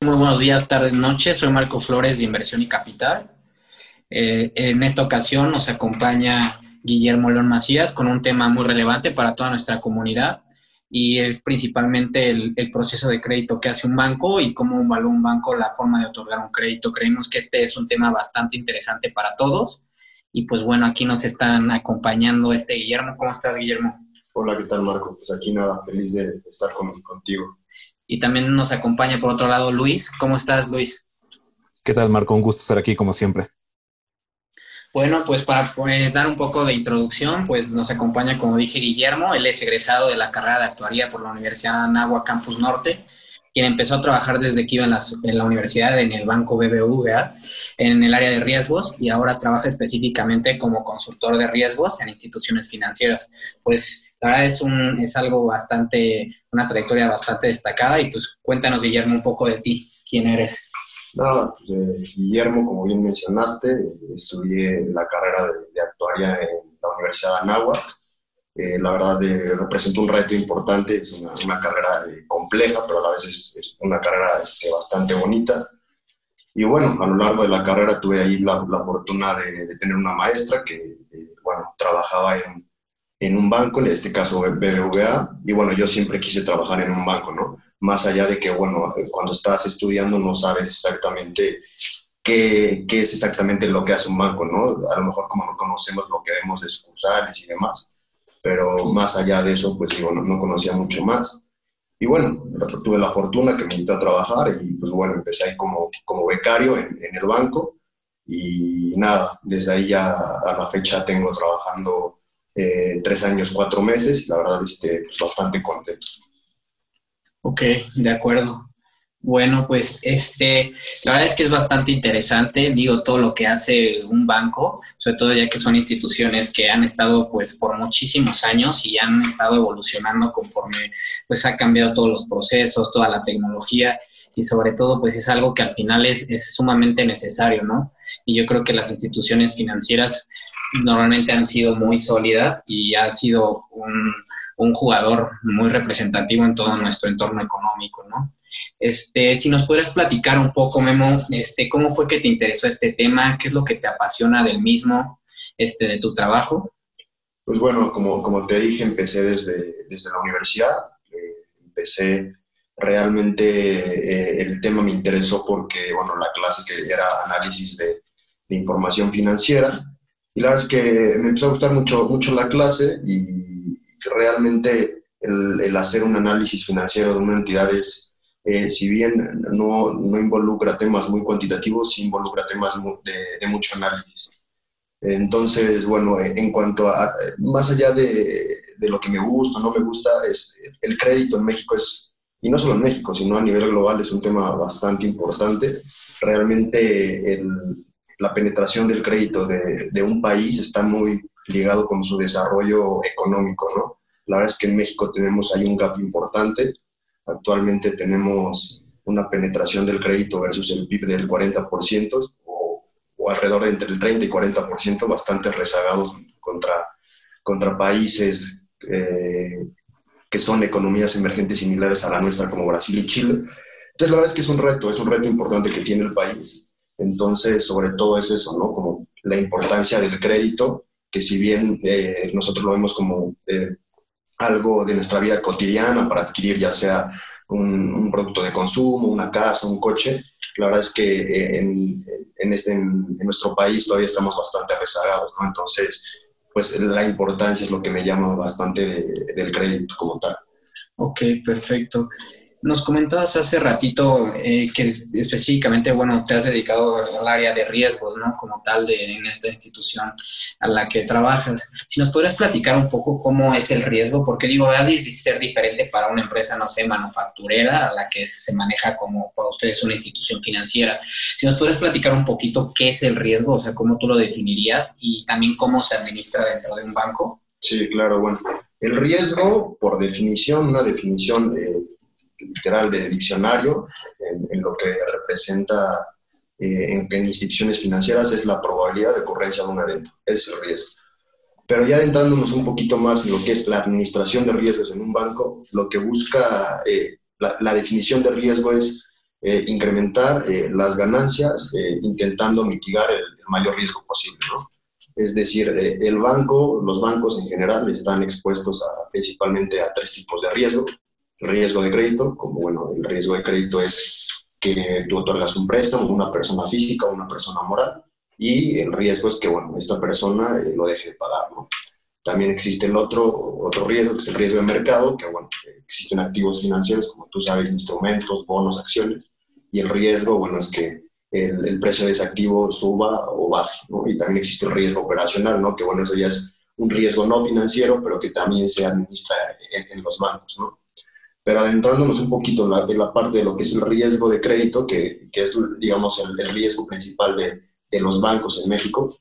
Muy buenos días, tardes, noches. Soy Marco Flores de Inversión y Capital. Eh, en esta ocasión nos acompaña Guillermo León Macías con un tema muy relevante para toda nuestra comunidad y es principalmente el, proceso de crédito que hace un banco y cómo evalúa un banco la forma de otorgar un crédito. Creemos que este es un tema bastante interesante para todos y pues bueno, aquí nos están acompañando este Guillermo. ¿Cómo estás, Guillermo? Hola, ¿qué tal, Marco? Pues aquí nada, feliz de estar contigo. Y también nos acompaña por otro lado Luis. ¿Cómo estás, Luis? ¿Qué tal, Marco? Un gusto estar aquí como siempre. Bueno, pues para pues, dar un poco de introducción, pues nos acompaña, como dije, Guillermo. Él es egresado de la carrera de actuaría por la Universidad de Anáhuac Campus Norte, quien empezó a trabajar desde que iba en la, en la universidad en el banco BBVA en el área de riesgos y ahora trabaja específicamente como consultor de riesgos en instituciones financieras. Pues la verdad es, algo bastante, una trayectoria bastante destacada y pues cuéntanos, Guillermo, un poco de ti, quién eres. Nada, pues eh, Guillermo, como bien mencionaste, estudié la carrera de, actuaria en la Universidad de Anáhuac. Eh, la verdad eh, representa un reto importante, es una, carrera compleja, pero a la vez es, es una carrera este, bastante bonita. Y bueno, a lo largo de la carrera tuve ahí la, la fortuna de, de, tener una maestra que, bueno, trabajaba en, en un banco, en este caso BBVA, y bueno, yo siempre quise trabajar en un banco, ¿no? Más allá de que, bueno, cuando estás estudiando no sabes exactamente qué, qué es exactamente lo que hace un banco, ¿no? A lo mejor como no conocemos lo que vemos de sucursales y demás, pero más allá de eso, pues digo, no, no conocía mucho más. Y bueno, tuve la fortuna que me invitó a trabajar y pues bueno, empecé ahí como, como becario en, en el banco y nada, desde ahí ya a la fecha tengo trabajando eh, tres años, cuatro meses, y la verdad, este, pues bastante contento. Ok, de acuerdo. Bueno, pues este, la verdad es que es bastante interesante, digo, todo lo que hace un banco, sobre todo ya que son instituciones que han estado pues por muchísimos años y han estado evolucionando conforme pues ha cambiado todos los procesos, toda la tecnología y sobre todo pues es algo que al final es, es sumamente necesario, ¿no? Y yo creo que las instituciones financieras normalmente han sido muy sólidas y ha sido un, un, jugador muy representativo en todo nuestro entorno económico, ¿no? Este, si nos pudieras platicar un poco, Memo, este, ¿cómo fue que te interesó este tema? ¿Qué es lo que te apasiona del mismo, este, de tu trabajo? Pues bueno, como, como te dije, empecé desde, desde la universidad. Eh, empecé realmente, eh, el tema me interesó porque, bueno, la clase que era análisis de, de información financiera y la verdad es que me empezó a gustar mucho, mucho la clase y realmente el, el hacer un análisis financiero de una entidad es, eh, si bien no, no, involucra temas muy cuantitativos, sí involucra temas de, de, mucho análisis. Entonces, bueno, en cuanto a, más allá de, de lo que me gusta o no me gusta, es el crédito en México es, y no solo en México, sino a nivel global, es un tema bastante importante. Realmente el, la penetración del crédito de, de, un país está muy ligado con su desarrollo económico, ¿no? La verdad es que en México tenemos ahí un gap importante. Actualmente tenemos una penetración del crédito versus el PIB del 40% o, o alrededor de entre el 30 y 40%, bastante rezagados contra, contra países eh, que son economías emergentes similares a la nuestra como Brasil y Chile. Entonces la verdad es que es un reto, es un reto importante que tiene el país entonces, sobre todo es eso, ¿no? Como la importancia del crédito, que si bien eh, nosotros lo vemos como eh, algo de nuestra vida cotidiana para adquirir ya sea un, un, producto de consumo, una casa, un coche, la verdad es que eh, en, en, este, en, en, nuestro país todavía estamos bastante rezagados, ¿no? Entonces, pues la importancia es lo que me llama bastante de, del crédito como tal. Ok, perfecto. Nos comentabas hace ratito eh, que específicamente, bueno, te has dedicado al área de riesgos, ¿no? Como tal de, en esta institución a la que trabajas. Si nos podrías platicar un poco cómo es el riesgo, porque digo, ha de ser diferente para una empresa, no sé, manufacturera, a la que se maneja como para ustedes una institución financiera. Si nos podrías platicar un poquito qué es el riesgo, o sea, cómo tú lo definirías y también cómo se administra dentro de un banco. Sí, claro, bueno. El riesgo, por definición, una definición... Eh, literal de diccionario, en, lo que representa eh, en, instituciones financieras es la probabilidad de ocurrencia de un evento, es el riesgo. Pero ya adentrándonos un poquito más en lo que es la administración de riesgos en un banco, lo que busca eh, la, definición de riesgo es incrementar las ganancias intentando mitigar el, mayor riesgo posible. Es decir, el banco, los bancos en general están expuestos principalmente a tres tipos de riesgo. Riesgo de crédito, como bueno, el riesgo de crédito es que tú otorgas un préstamo a una persona física o una persona moral y el riesgo es que, bueno, esta persona lo deje de pagar, ¿no? También existe el otro, otro riesgo, que es el riesgo de mercado, que bueno, existen activos financieros, como tú sabes, instrumentos, bonos, acciones, y el riesgo, bueno, es que el, el precio de ese activo suba o baje, ¿no? Y también existe el riesgo operacional, ¿no? Que bueno, eso ya es un riesgo no financiero, pero que también se administra en, en los bancos, ¿no? Pero adentrándonos un poquito en la, en la, parte de lo que es el riesgo de crédito, que, que es, digamos, el, el riesgo principal de, de los bancos en México,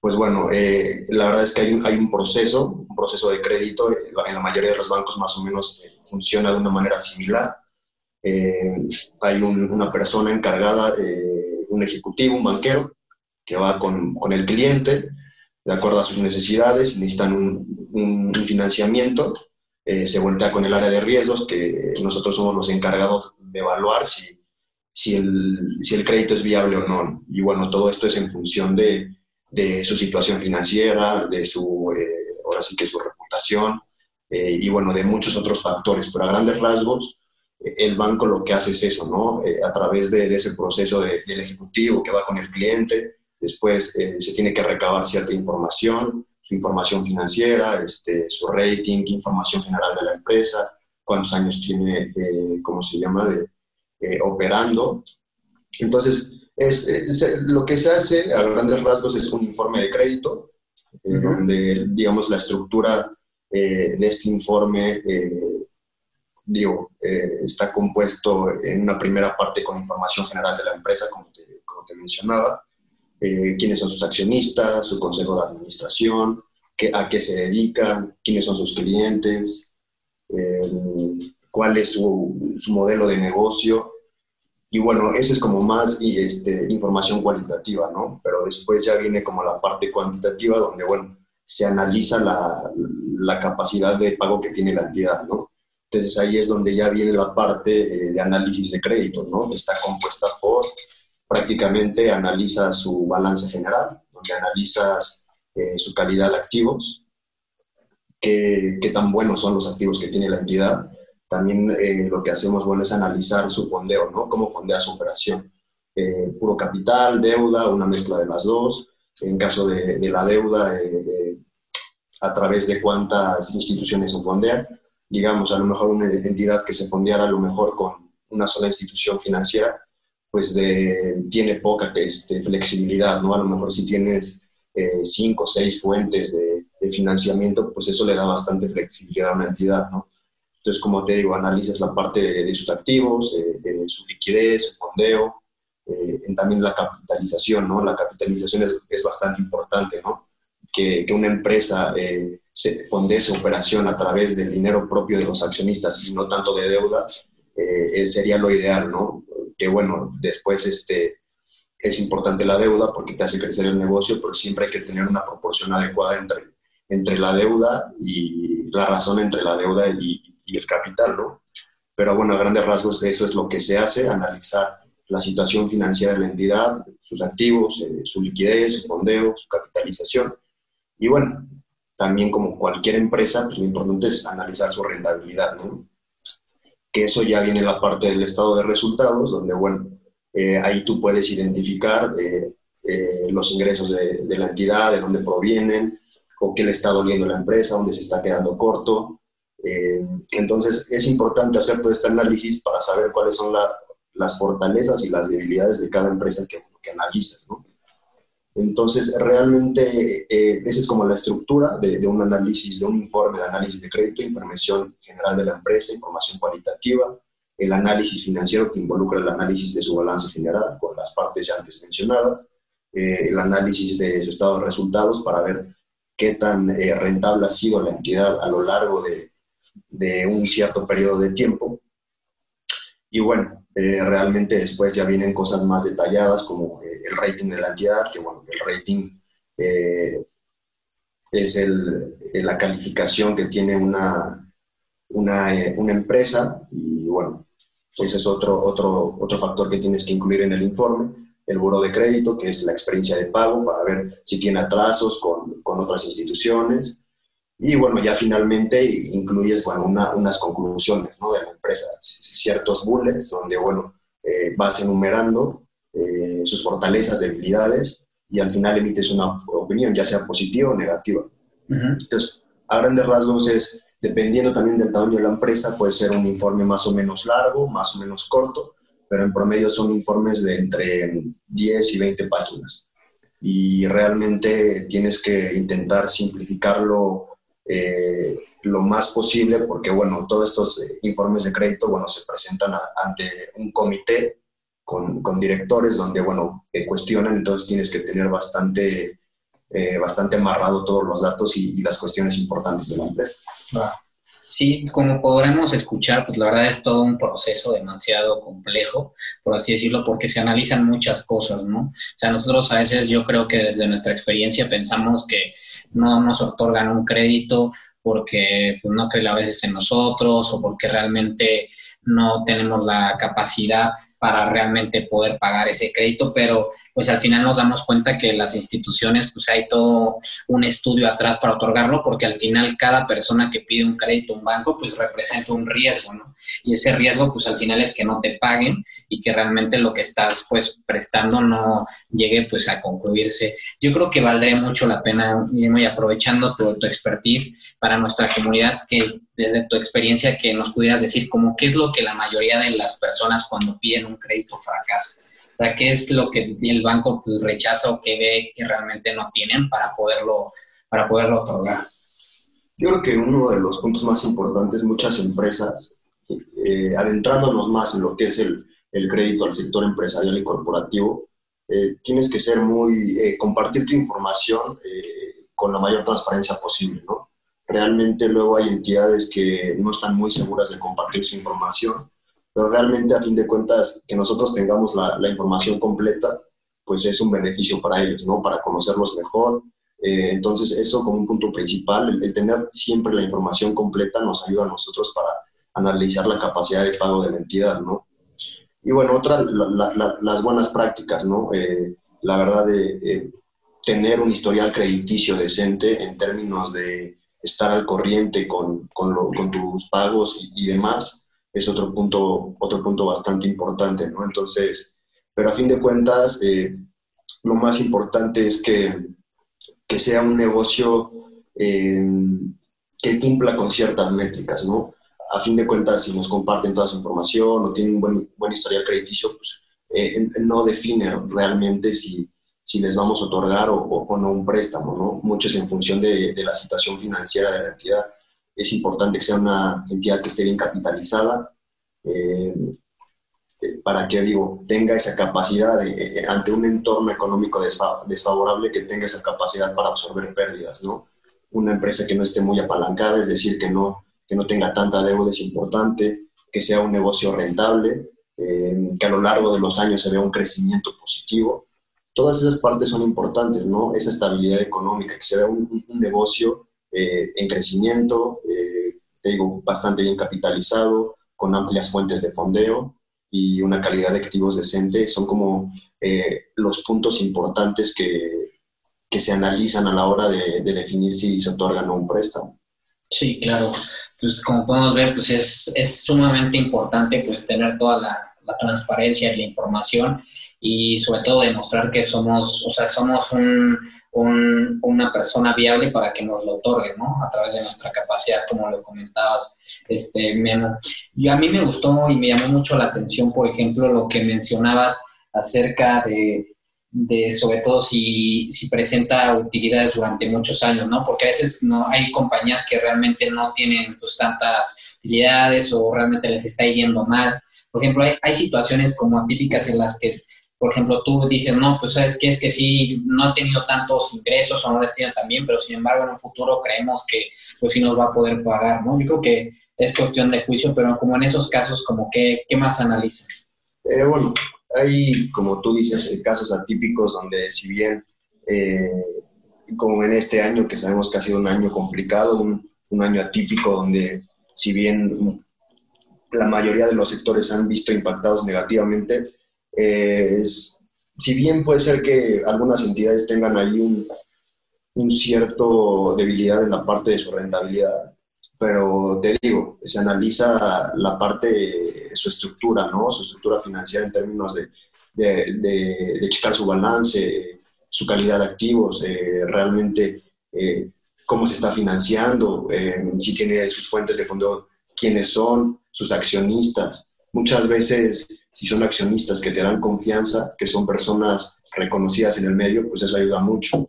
pues bueno, eh, la verdad es que hay un, hay un, proceso, un proceso de crédito, en la mayoría de los bancos más o menos eh, funciona de una manera similar. Eh, hay un, una persona encargada, eh, un ejecutivo, un banquero, que va con, con, el cliente, de acuerdo a sus necesidades, necesitan un, un financiamiento, eh, se voltea con el área de riesgos, que nosotros somos los encargados de evaluar si, si, el, si el crédito es viable o no. Y bueno, todo esto es en función de de su situación financiera, de su, eh, ahora sí que su reputación, eh, y bueno, de muchos otros factores, pero a grandes rasgos, el banco lo que hace es eso, ¿no? A través de, ese proceso de, del ejecutivo que va con el cliente, después se tiene que recabar cierta información, su información financiera, este, su rating, información general de la empresa, cuántos años tiene, ¿cómo se llama?, de, operando. Entonces, es, es, lo que se hace a grandes rasgos es un informe de crédito, eh, uh -huh. donde, digamos, la estructura eh, de este informe, eh, digo, eh, está compuesto en una primera parte con información general de la empresa, como te, como te mencionaba, eh, quiénes son sus accionistas, su consejo de administración, qué, a qué se dedican, quiénes son sus clientes, cuál es su, su modelo de negocio, y bueno, esa es como más este, información cualitativa, ¿no? Pero después ya viene como la parte cuantitativa donde, bueno, se analiza la, la capacidad de pago que tiene la entidad, ¿no? Entonces ahí es donde ya viene la parte eh, de análisis de crédito, ¿no? Está compuesta por prácticamente analiza su balance general, donde analizas eh, su calidad de activos, qué, qué tan buenos son los activos que tiene la entidad, también eh, lo que hacemos, bueno, es analizar su fondeo, ¿no? Cómo fondea su operación. Eh, puro capital, deuda, una mezcla de las dos. En caso de, de la deuda, a través de cuántas instituciones se fondean. Digamos, a lo mejor una entidad que se fondeara a lo mejor con una sola institución financiera, pues de, tiene poca este, flexibilidad, ¿no? A lo mejor si tienes cinco o seis fuentes de, de financiamiento, pues eso le da bastante flexibilidad a una entidad, ¿no? Entonces, como te digo, analizas la parte de, de sus activos, eh, de su liquidez, su fondeo, eh, también la capitalización, ¿no? La capitalización es, es bastante importante, ¿no? Que, que una empresa eh, se fondee su operación a través del dinero propio de los accionistas y no tanto de deuda, eh, sería lo ideal, ¿no? Que bueno, después este, es importante la deuda porque te hace crecer el negocio, pero siempre hay que tener una proporción adecuada entre, entre la deuda y la razón entre la deuda y, el capital, ¿no? Pero bueno, a grandes rasgos eso es lo que se hace, analizar la situación financiera de la entidad, sus activos, eh, su liquidez, su fondeo, su capitalización. Y bueno, también como cualquier empresa, pues lo importante es analizar su rentabilidad, ¿no? Eso ya viene en la parte del estado de resultados, donde bueno, eh, ahí tú puedes identificar eh, eh, los ingresos de, la entidad, de dónde provienen, o qué le está doliendo la empresa, dónde se está quedando corto, entonces, es importante hacer todo este análisis para saber cuáles son la, las fortalezas y las debilidades de cada empresa que, que analizas. ¿no? Entonces, realmente, eh, esa es como la estructura de, de, un análisis, de un informe de análisis de crédito, información general de la empresa, información cualitativa, el análisis financiero que involucra el análisis de su balance general con las partes ya antes mencionadas, eh, el análisis de su estado de resultados para ver qué tan eh, rentable ha sido la entidad a lo largo de, de un cierto periodo de tiempo. Y bueno, eh, realmente después ya vienen cosas más detalladas como el rating de la entidad, que bueno, el rating eh, es el, la calificación que tiene una, una, una, empresa y bueno, Ese es otro, otro, otro factor que tienes que incluir en el informe. El buro de crédito, que es la experiencia de pago, para ver si tiene atrasos con, con otras instituciones. Y bueno, ya finalmente incluyes bueno, unas conclusiones ¿no? de la empresa, ciertos bullets donde bueno, eh, vas enumerando eh, sus fortalezas, debilidades y al final emites una opinión, ya sea positiva o negativa. Entonces, a grandes rasgos es, dependiendo también del tamaño de la empresa, puede ser un informe más o menos largo, más o menos corto, pero en promedio son informes de entre 10 y 20 páginas. Y realmente tienes que intentar simplificarlo eh, lo más posible porque, bueno, todos estos eh, informes de crédito, bueno, se presentan ante un comité con, con, directores donde, bueno, cuestionan, entonces tienes que tener bastante, eh, bastante amarrado todos los datos y, las cuestiones importantes de la empresa. Sí, como podremos escuchar, pues la verdad es todo un proceso demasiado complejo, por así decirlo, porque se analizan muchas cosas, ¿no? O sea, nosotros a veces yo creo que desde nuestra experiencia pensamos que no nos otorgan un crédito porque pues, no creen a veces en nosotros o porque realmente no tenemos la capacidad para realmente poder pagar ese crédito, pero pues al final nos damos cuenta que las instituciones, pues hay todo un estudio atrás para otorgarlo, porque al final cada persona que pide un crédito a un banco, pues representa un riesgo, ¿no? Y ese riesgo, pues al final es que no te paguen y que realmente lo que estás, pues, prestando no llegue, pues, a concluirse. Yo creo que valdría mucho la pena, y aprovechando tu, tu expertise para nuestra comunidad, que desde tu experiencia que nos pudieras decir como qué es lo que la mayoría de las personas cuando piden un crédito fracasa. O qué es lo que el banco rechaza o que ve que realmente no tienen para poderlo, para poderlo otorgar. Yo creo que uno de los puntos más importantes, muchas empresas, eh, adentrándonos más en lo que es el, el crédito al sector empresarial y corporativo, eh, tienes que ser muy, eh, compartir tu información con la mayor transparencia posible, ¿no? Realmente luego hay entidades que no están muy seguras de compartir su información, pero realmente a fin de cuentas que nosotros tengamos la, la información completa, pues es un beneficio para ellos, ¿no? Para conocerlos mejor. Eh, entonces eso como un punto principal, el, tener siempre la información completa nos ayuda a nosotros para analizar la capacidad de pago de la entidad, ¿no? Y bueno, otra, las buenas prácticas, ¿no? Eh, la verdad de tener un historial crediticio decente en términos de estar al corriente con, con, con tus pagos y, demás, es otro punto, otro punto bastante importante, ¿no? Entonces, pero a fin de cuentas, eh, lo más importante es que, que sea un negocio eh, que cumpla con ciertas métricas, ¿no? A fin de cuentas, si nos comparten toda su información o tienen un buen, buen historial crediticio, pues eh, no define realmente si, si les vamos a otorgar o, no un préstamo, ¿no? Muchos en función de, la situación financiera de la entidad. Es importante que sea una entidad que esté bien capitalizada, eh, eh, para que, digo, tenga esa capacidad eh, ante un entorno económico desfavorable, que tenga esa capacidad para absorber pérdidas, ¿no? Una empresa que no esté muy apalancada, es decir, que no, que no tenga tanta deuda es importante, que sea un negocio rentable, que a lo largo de los años se vea un crecimiento positivo todas esas partes son importantes, ¿no? Esa estabilidad económica, que sea un, un negocio eh, en crecimiento, eh, te digo, bastante bien capitalizado, con amplias fuentes de fondeo y una calidad de activos decente, son como eh, los puntos importantes que, que, se analizan a la hora de, de, definir si se otorga o no un préstamo. Sí, claro. Pues como podemos ver, pues es, es sumamente importante pues tener toda la, la transparencia y la información y sobre todo demostrar que somos, o sea, somos un, una persona viable para que nos lo otorgue, ¿no? A través de nuestra capacidad, como lo comentabas, este, Memo. Y a mí me gustó y me llamó mucho la atención, por ejemplo, lo que mencionabas acerca de, de sobre todo si, si, presenta utilidades durante muchos años, ¿no? Porque a veces no hay compañías que realmente no tienen pues tantas utilidades o realmente les está yendo mal. Por ejemplo, hay, hay situaciones como atípicas en las que por ejemplo, tú dices, no, pues sabes que es que sí, no he tenido tantos ingresos o no les tienen tan bien, pero sin embargo en un futuro creemos que pues sí nos va a poder pagar, ¿no? Yo creo que es cuestión de juicio, pero como en esos casos, como ¿qué, qué más analizas? Eh, bueno, hay, como tú dices, eh, casos atípicos donde si bien, eh, como en este año, que sabemos que ha sido un año complicado, un, un año atípico donde si bien la mayoría de los sectores se han visto impactados negativamente. Eh, si bien puede ser que algunas entidades tengan ahí un, un cierto debilidad en la parte de su rentabilidad, pero te digo, se analiza la parte de su estructura, ¿no? Su estructura financiera en términos de, de, de, checar su balance, su calidad de activos, realmente eh, cómo se está financiando, eh, si tiene sus fuentes de fondo, quiénes son, sus accionistas. Muchas veces, si son accionistas que te dan confianza, que son personas reconocidas en el medio, pues eso ayuda mucho.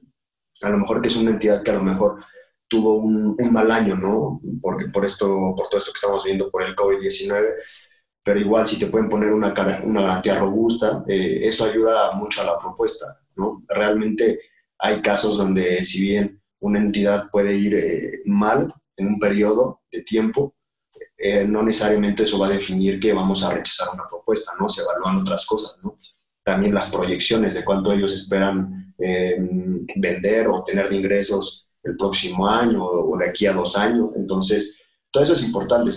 A lo mejor que es una entidad que a lo mejor tuvo un, mal año, ¿no? Porque por, esto, por todo esto que estamos viendo por el COVID-19, pero igual si te pueden poner una, una garantía robusta, eh, eso ayuda mucho a la propuesta, ¿no? Realmente hay casos donde si bien una entidad puede ir eh, mal en un periodo de tiempo, eh, no necesariamente eso va a definir que vamos a rechazar una propuesta, ¿no? Se evalúan otras cosas, ¿no? También las proyecciones de cuánto ellos esperan vender o tener de ingresos el próximo año o de aquí a dos años. Entonces, todo eso es importante.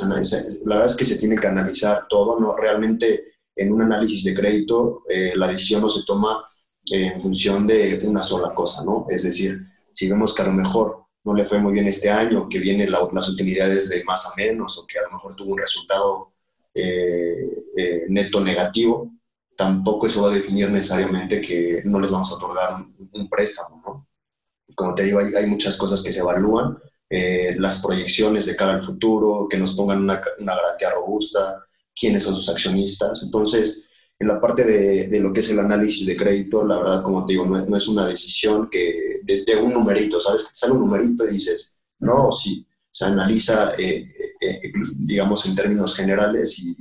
La verdad es que se tiene que analizar todo, ¿no? Realmente en un análisis de crédito eh, la decisión no se toma en función de una sola cosa, ¿no? Es decir, si vemos que a lo mejor no le fue muy bien este año, que vienen las utilidades de más a menos o que a lo mejor tuvo un resultado eh, eh, neto negativo, tampoco eso va a definir necesariamente que no les vamos a otorgar un, préstamo, ¿no? como te digo, hay, muchas cosas que se evalúan, eh, las proyecciones de cara al futuro, que nos pongan una, garantía robusta, quiénes son sus accionistas. Entonces, en la parte de, lo que es el análisis de crédito, la verdad, como te digo, no, es una decisión que de, un numerito, ¿sabes? Sale un numerito y dices, no, sí, se analiza, eh, eh, digamos, en términos generales y,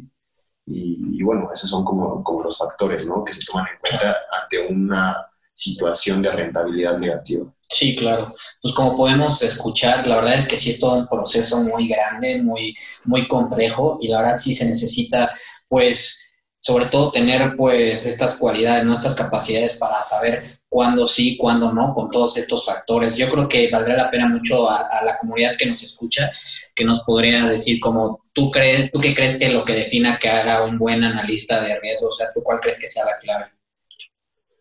y, bueno, esos son como, como los factores, ¿no? Que se toman en cuenta ante una situación de rentabilidad negativa. Sí, claro. Pues como podemos escuchar, la verdad es que sí es todo un proceso muy grande, muy, muy complejo y la verdad sí se necesita, pues, sobre todo tener, pues, estas cualidades, ¿no? Estas capacidades para saber cuándo sí, cuándo no, con todos estos factores. Yo creo que valdría la pena mucho a, la comunidad que nos escucha, que nos podría decir como, ¿tú crees, tú qué crees que lo que defina que haga un buen analista de riesgo? O sea, ¿tú cuál crees que sea la clave?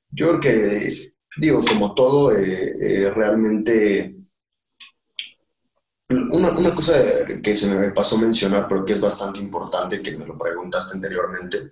Yo creo que digo, como todo, eh, eh, realmente... Una, cosa que se me pasó a mencionar, pero que es bastante importante, que me lo preguntaste anteriormente,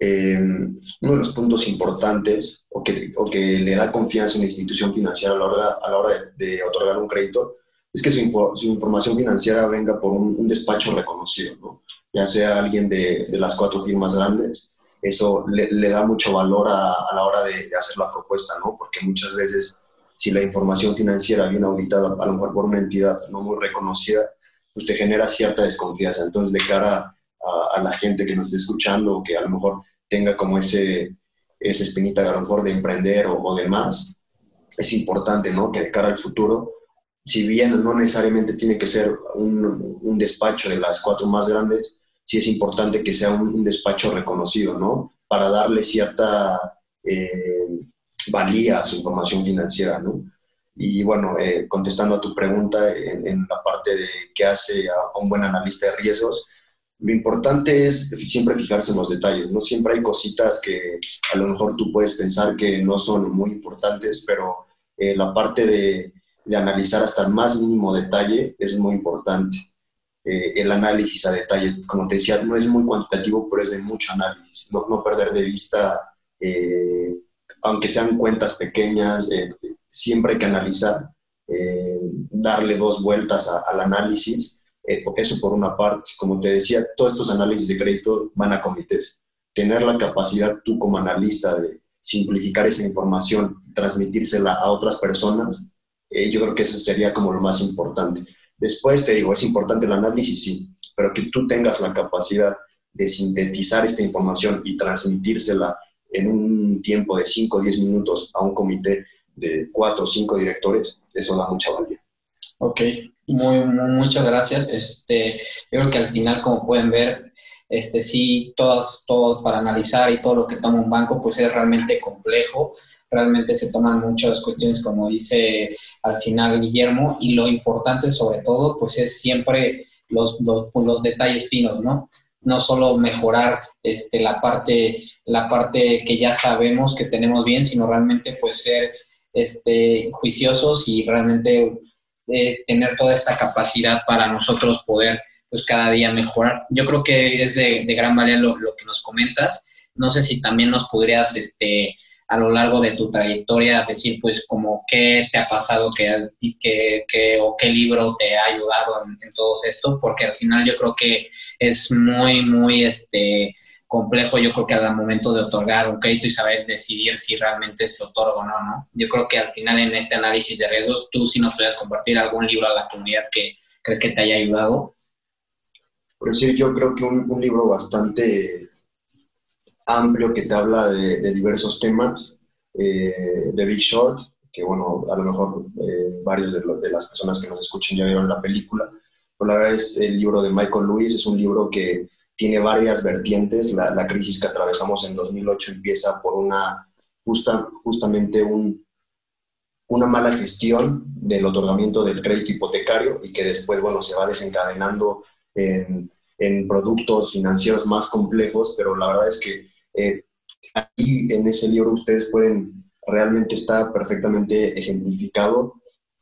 eh, uno de los puntos importantes o que, o que, le da confianza a una institución financiera a la hora, a la hora de, otorgar un crédito es que su, información financiera venga por un, despacho reconocido, ¿no? ya sea alguien de, de, las cuatro firmas grandes eso le, da mucho valor a, la hora de, hacer la propuesta, ¿no? Porque muchas veces si la información financiera viene auditada a lo mejor por una entidad no muy reconocida, pues te genera cierta desconfianza. Entonces, de cara a, la gente que nos esté escuchando, que a lo mejor tenga como ese, esa espinita a lo mejor de emprender o, o demás, es importante, ¿no? Que de cara al futuro, si bien no necesariamente tiene que ser un, un despacho de las cuatro más grandes, sí es importante que sea un, despacho reconocido, ¿no? Para darle cierta eh, valía su información financiera, ¿no? Y bueno, eh, contestando a tu pregunta en, la parte de qué hace a un buen analista de riesgos, lo importante es siempre fijarse en los detalles, ¿no? Siempre hay cositas que a lo mejor tú puedes pensar que no son muy importantes, pero eh, la parte de, de analizar hasta el más mínimo detalle es muy importante. Eh, el análisis a detalle. Como te decía, no es muy cuantitativo, pero es de mucho análisis. No, no perder de vista, eh, aunque sean cuentas pequeñas, eh, siempre hay que analizar, darle dos vueltas al análisis. eso por una parte. Como te decía, todos estos análisis de crédito van a comités. Tener la capacidad tú como analista de simplificar esa información, transmitírsela a otras personas, yo creo que eso sería como lo más importante Después te digo, es importante el análisis, sí, pero que tú tengas la capacidad de sintetizar esta información y transmitírsela en un tiempo de 5 o 10 minutos a un comité de 4 o 5 directores, eso da mucha valía. Ok, muy, muchas gracias. Este, yo creo que al final, como pueden ver, este, sí, todas, todo para analizar y todo lo que toma un banco, pues es realmente complejo realmente se toman muchas cuestiones, como dice al final Guillermo, y lo importante sobre todo, pues es siempre los, los, detalles finos, ¿no? No solo mejorar este, la, parte, la parte que ya sabemos que tenemos bien, sino realmente pues ser este, juiciosos y realmente eh, tener toda esta capacidad para nosotros poder pues cada día mejorar. Yo creo que es de, gran valía lo, lo, que nos comentas. No sé si también nos podrías este, a lo largo de tu trayectoria decir pues como qué te ha pasado que, que, o qué libro te ha ayudado en, todo esto, porque al final yo creo que es muy, muy este, complejo, yo creo que al momento de otorgar un crédito y saber decidir si realmente se otorga o no, ¿no? Yo creo que al final en este análisis de riesgos, tú sí nos puedes compartir algún libro a la comunidad que crees que te haya ayudado. Por decir, yo creo que un, un libro bastante amplio que te habla de, diversos temas, eh, de Big Short, que bueno, a lo mejor eh, varios de, las personas que nos escuchen ya vieron la película, pero la verdad es el libro de Michael Lewis, es un libro que tiene varias vertientes, la, crisis que atravesamos en 2008 empieza por una, justa, justamente un, una mala gestión del otorgamiento del crédito hipotecario y que después, bueno, se va desencadenando en, en productos financieros más complejos, pero la verdad es que eh, ahí en ese libro ustedes pueden realmente estar perfectamente ejemplificado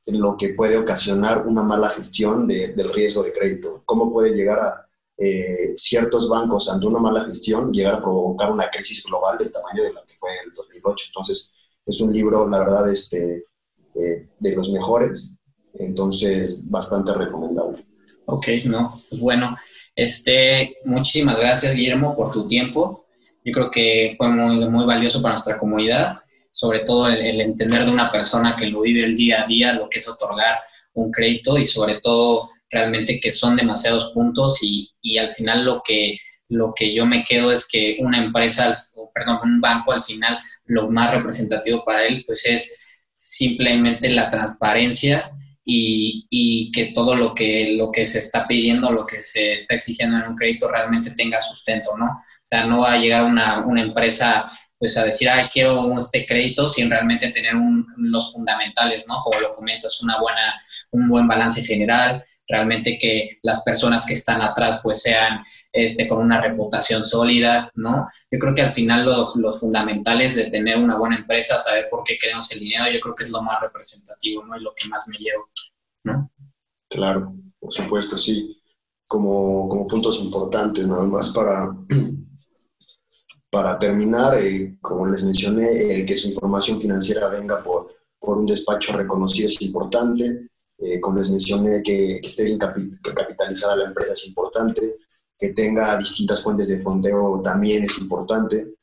en lo que puede ocasionar una mala gestión del riesgo de crédito. Cómo puede llegar a eh, ciertos bancos ante una mala gestión llegar a provocar una crisis global del tamaño de la que fue en el 2008. Entonces, es un libro, la verdad, este, eh, de los mejores, entonces bastante recomendable. Ok, no, pues bueno, este, muchísimas gracias Guillermo por tu tiempo. Yo creo que fue muy, muy valioso para nuestra comunidad, sobre todo el, entender de una persona que lo vive el día a día, lo que es otorgar un crédito y sobre todo realmente que son demasiados puntos y, y al final lo que, lo que yo me quedo es que una empresa, perdón, un banco al final lo más representativo para él pues es simplemente la transparencia y, y, que todo lo que, lo que se está pidiendo, lo que se está exigiendo en un crédito realmente tenga sustento, ¿no? Sea, no va a llegar una, una empresa pues a decir, ah, quiero este crédito sin realmente tener los fundamentales, ¿no? Como lo comentas, una buena, un buen balance general, realmente que las personas que están atrás pues sean este, con una reputación sólida, ¿no? Yo creo que al final los, los fundamentales de tener una buena empresa, saber por qué queremos el dinero, yo creo que es lo más representativo, ¿no? Y lo que más me llevo, ¿no? Claro, por supuesto, sí. Como, como puntos importantes, nada más para para terminar, eh, como les mencioné, eh, que su información financiera venga por, por un despacho reconocido es importante. Eh, como les mencioné, que, esté bien capitalizada la empresa es importante. Que tenga distintas fuentes de fondeo también es importante.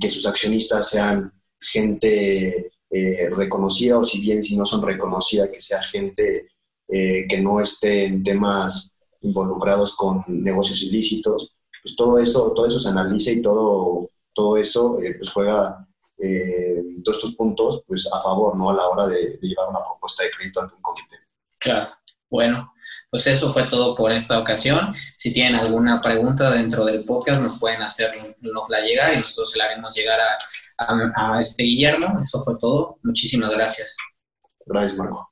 que sus accionistas sean gente reconocida o si bien si no son reconocidas, que sea gente que no esté en temas involucrados con negocios ilícitos pues todo eso, todo eso se analiza y todo, todo eso eh, pues juega eh, todos estos puntos pues a favor, ¿no? A la hora de, llevar una propuesta de crédito ante un comité. Claro, bueno, pues eso fue todo por esta ocasión. Si tienen alguna pregunta dentro del podcast, nos pueden hacernosla llegar y nosotros se la haremos llegar a, a, a este Guillermo. Eso fue todo. Muchísimas gracias. Gracias, Marco.